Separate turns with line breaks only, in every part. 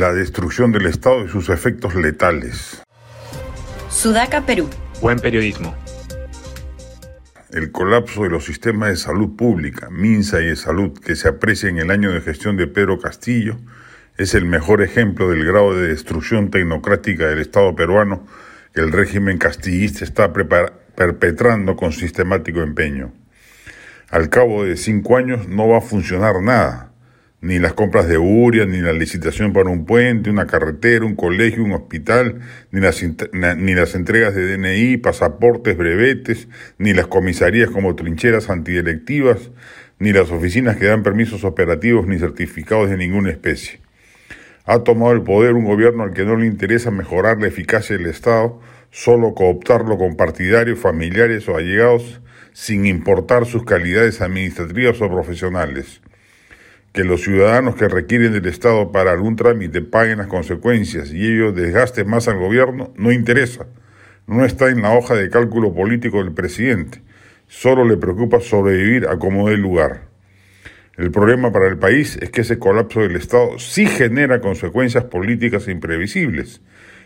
La destrucción del Estado y sus efectos letales.
Sudaca, Perú.
Buen periodismo.
El colapso de los sistemas de salud pública, MINSA y de salud, que se aprecia en el año de gestión de Pedro Castillo, es el mejor ejemplo del grado de destrucción tecnocrática del Estado peruano que el régimen castillista está perpetrando con sistemático empeño. Al cabo de cinco años no va a funcionar nada ni las compras de URIA, ni la licitación para un puente, una carretera, un colegio, un hospital, ni las, entregas de DNI, pasaportes, brevetes, ni las comisarías como trincheras antidelectivas, ni las oficinas que dan permisos operativos ni certificados de ninguna especie. Ha tomado el poder un gobierno al que no le interesa mejorar la eficacia del Estado, solo cooptarlo con partidarios, familiares o allegados, sin importar sus calidades administrativas o profesionales que los ciudadanos que requieren del Estado para algún trámite paguen las consecuencias y ellos desgasten más al gobierno, no interesa. No está en la hoja de cálculo político del presidente. Solo le preocupa sobrevivir a como dé lugar. El problema para el país es que ese colapso del Estado sí genera consecuencias políticas imprevisibles.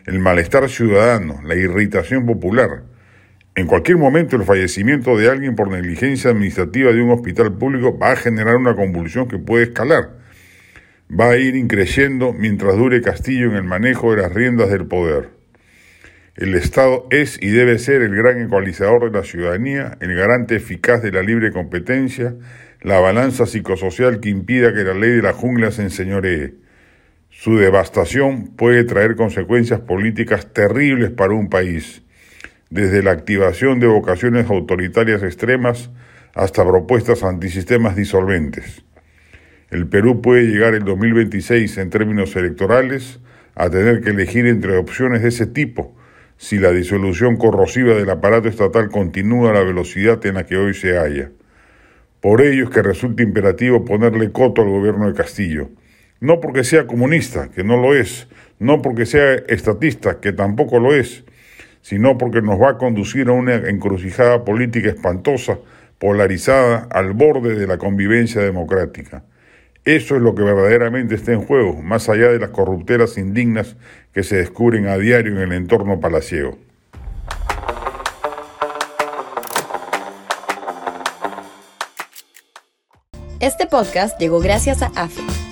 El malestar ciudadano, la irritación popular, en cualquier momento el fallecimiento de alguien por negligencia administrativa de un hospital público va a generar una convulsión que puede escalar. Va a ir increciendo mientras dure Castillo en el manejo de las riendas del poder. El Estado es y debe ser el gran ecualizador de la ciudadanía, el garante eficaz de la libre competencia, la balanza psicosocial que impida que la ley de la jungla se enseñoree. Su devastación puede traer consecuencias políticas terribles para un país desde la activación de vocaciones autoritarias extremas hasta propuestas antisistemas disolventes. El Perú puede llegar en 2026 en términos electorales a tener que elegir entre opciones de ese tipo si la disolución corrosiva del aparato estatal continúa a la velocidad en la que hoy se halla. Por ello es que resulta imperativo ponerle coto al gobierno de Castillo, no porque sea comunista, que no lo es, no porque sea estatista, que tampoco lo es, sino porque nos va a conducir a una encrucijada política espantosa, polarizada, al borde de la convivencia democrática. Eso es lo que verdaderamente está en juego, más allá de las corrupteras indignas que se descubren a diario en el entorno palaciego.
Este podcast llegó gracias a AFE,